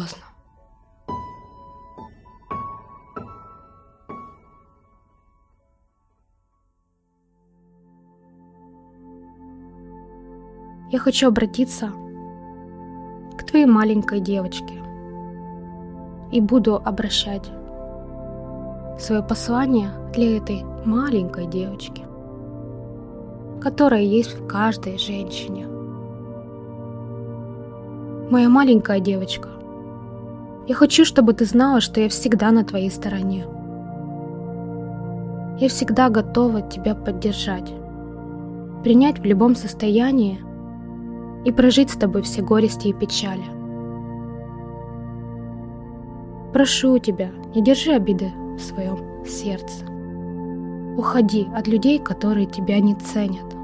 поздно. Я хочу обратиться к твоей маленькой девочке и буду обращать свое послание для этой маленькой девочки, которая есть в каждой женщине. Моя маленькая девочка, я хочу, чтобы ты знала, что я всегда на твоей стороне. Я всегда готова тебя поддержать, принять в любом состоянии и прожить с тобой все горести и печали. Прошу тебя, не держи обиды в своем сердце. Уходи от людей, которые тебя не ценят.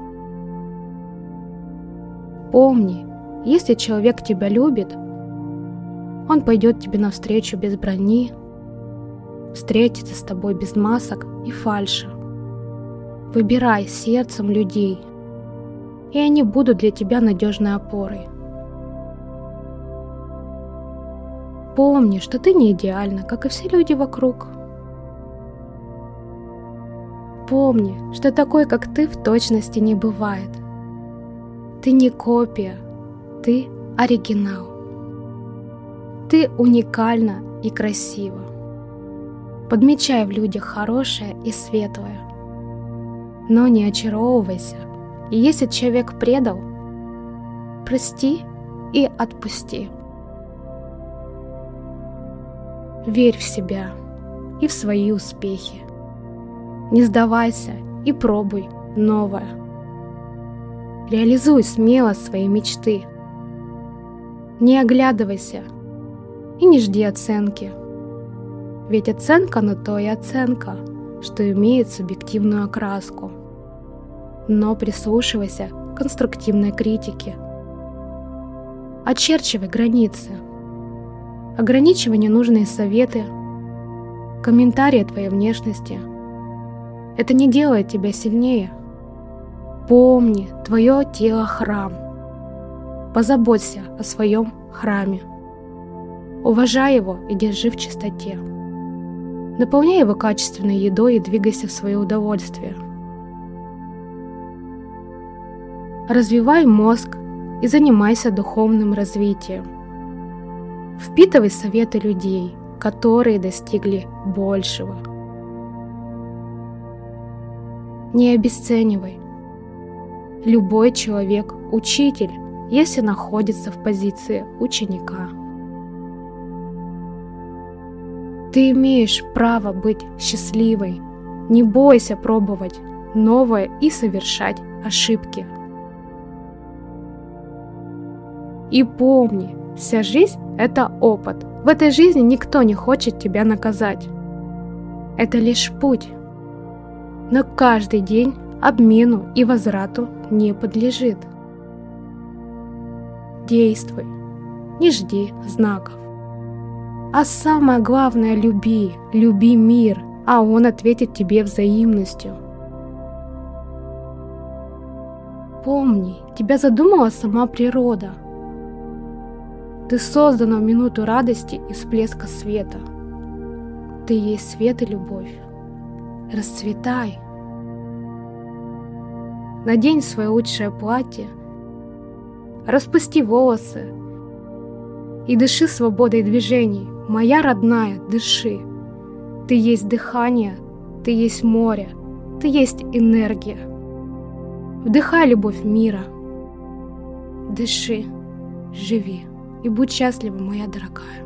Помни, если человек тебя любит, он пойдет тебе навстречу без брони, встретится с тобой без масок и фальши. Выбирай сердцем людей, и они будут для тебя надежной опорой. Помни, что ты не идеальна, как и все люди вокруг. Помни, что такой, как ты, в точности не бывает. Ты не копия, ты оригинал. Ты уникальна и красива. Подмечай в людях хорошее и светлое. Но не очаровывайся. И если человек предал, прости и отпусти. Верь в себя и в свои успехи. Не сдавайся и пробуй новое. Реализуй смело свои мечты. Не оглядывайся и не жди оценки. Ведь оценка на то и оценка, что имеет субъективную окраску. Но прислушивайся к конструктивной критике. Очерчивай границы. Ограничивай ненужные советы, комментарии твоей внешности. Это не делает тебя сильнее. Помни, твое тело храм. Позаботься о своем храме. Уважай его и держи в чистоте. Наполняй его качественной едой и двигайся в свое удовольствие. Развивай мозг и занимайся духовным развитием. Впитывай советы людей, которые достигли большего. Не обесценивай. Любой человек – учитель, если находится в позиции ученика. Ты имеешь право быть счастливой. Не бойся пробовать новое и совершать ошибки. И помни, вся жизнь – это опыт. В этой жизни никто не хочет тебя наказать. Это лишь путь. Но каждый день обмену и возврату не подлежит. Действуй, не жди знаков. А самое главное – люби, люби мир, а он ответит тебе взаимностью. Помни, тебя задумала сама природа. Ты создана в минуту радости и всплеска света. Ты есть свет и любовь. Расцветай. Надень свое лучшее платье, распусти волосы и дыши свободой движений, Моя родная, дыши. Ты есть дыхание, ты есть море, ты есть энергия. Вдыхай любовь мира. Дыши, живи и будь счастлива, моя дорогая.